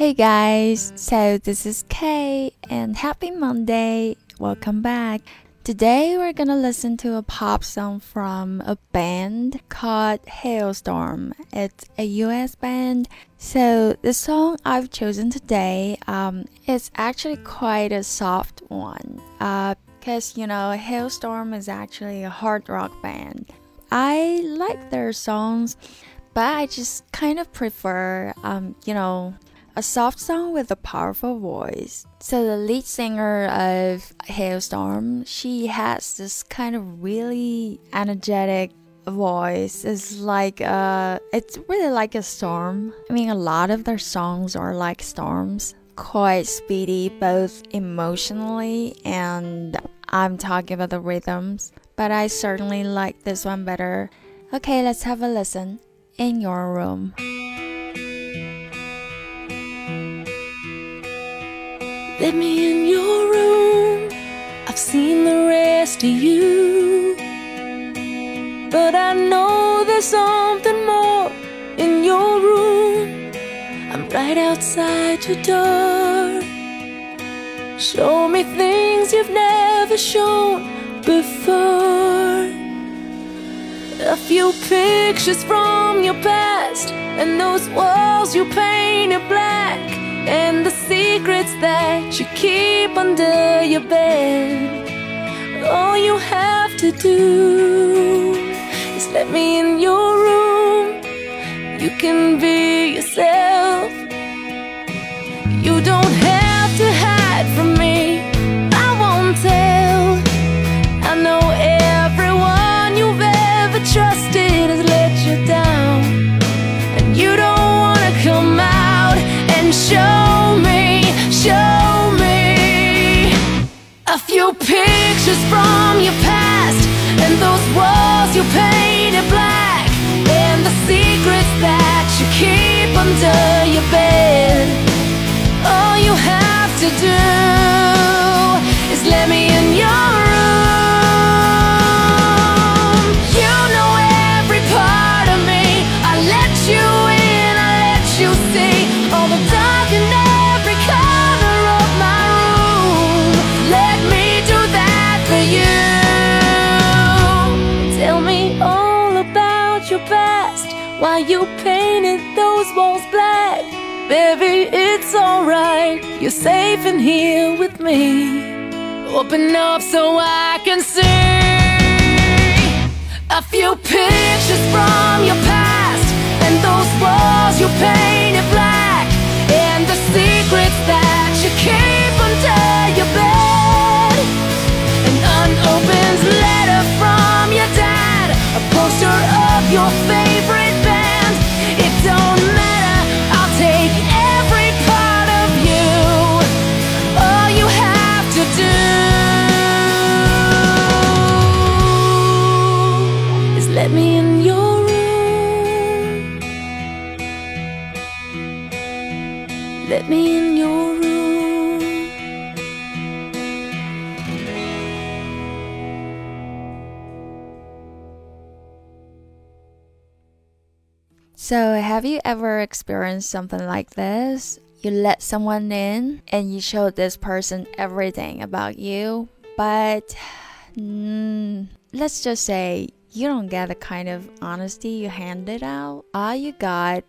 Hey guys, so this is Kay and happy Monday. Welcome back. Today we're gonna listen to a pop song from a band called Halestorm. It's a US band. So the song I've chosen today um, is actually quite a soft one. Uh, because you know Halestorm is actually a hard rock band. I like their songs, but I just kind of prefer, um, you know, a soft song with a powerful voice. So the lead singer of Halestorm, she has this kind of really energetic voice. It's like uh it's really like a storm. I mean a lot of their songs are like storms. Quite speedy both emotionally and I'm talking about the rhythms. But I certainly like this one better. Okay, let's have a listen in your room. Let me in your room. I've seen the rest of you. But I know there's something more in your room. I'm right outside your door. Show me things you've never shown before. A few pictures from your past, and those walls you painted black secrets that you keep under your bed. All you have to do is let me in your room. You can be yourself. You don't a few pictures from your past and those walls you painted black and the secrets that you keep under your bed. Why you painted those walls black. Baby, it's alright. You're safe in here with me. Open up so I can see a few pictures from your past and those walls you painted let me in your room. Let me in your room. So, have you ever experienced something like this? You let someone in and you show this person everything about you, but mm, let's just say you don't get the kind of honesty you handed out. All you got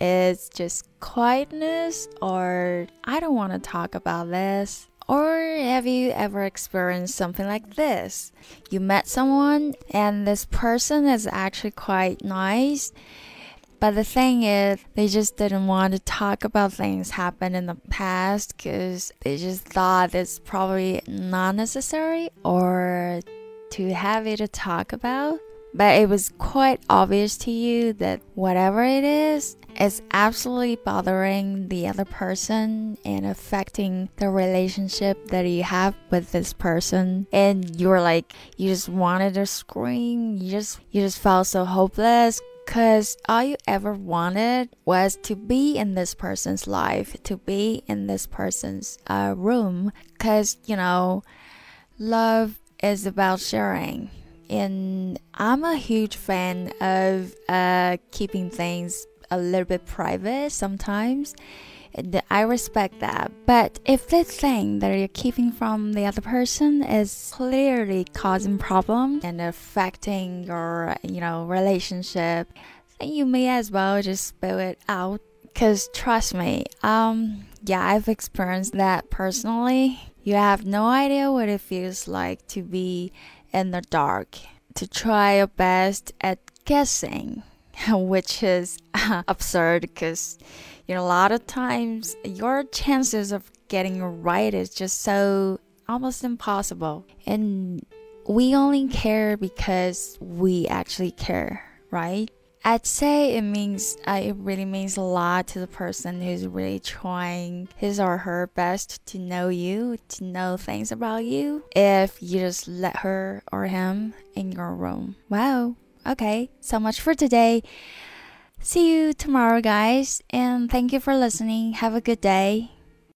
is just quietness, or I don't want to talk about this. Or have you ever experienced something like this? You met someone and this person is actually quite nice. But the thing is, they just didn't want to talk about things happened in the past because they just thought it's probably not necessary or too heavy to talk about. But it was quite obvious to you that whatever it is, it's absolutely bothering the other person and affecting the relationship that you have with this person. And you were like, you just wanted to scream. You just, you just felt so hopeless because all you ever wanted was to be in this person's life, to be in this person's uh, room. Because, you know, love is about sharing. And I'm a huge fan of uh, keeping things a little bit private sometimes. And I respect that. But if the thing that you're keeping from the other person is clearly causing problems and affecting your, you know, relationship, then you may as well just spill it out. Cause trust me, um, yeah, I've experienced that personally. You have no idea what it feels like to be in the dark, to try your best at guessing, which is absurd because you know a lot of times your chances of getting right is just so almost impossible. And we only care because we actually care, right? I'd say it means uh, it really means a lot to the person who's really trying his or her best to know you, to know things about you. If you just let her or him in your room. Wow. Okay, so much for today. See you tomorrow, guys, and thank you for listening. Have a good day.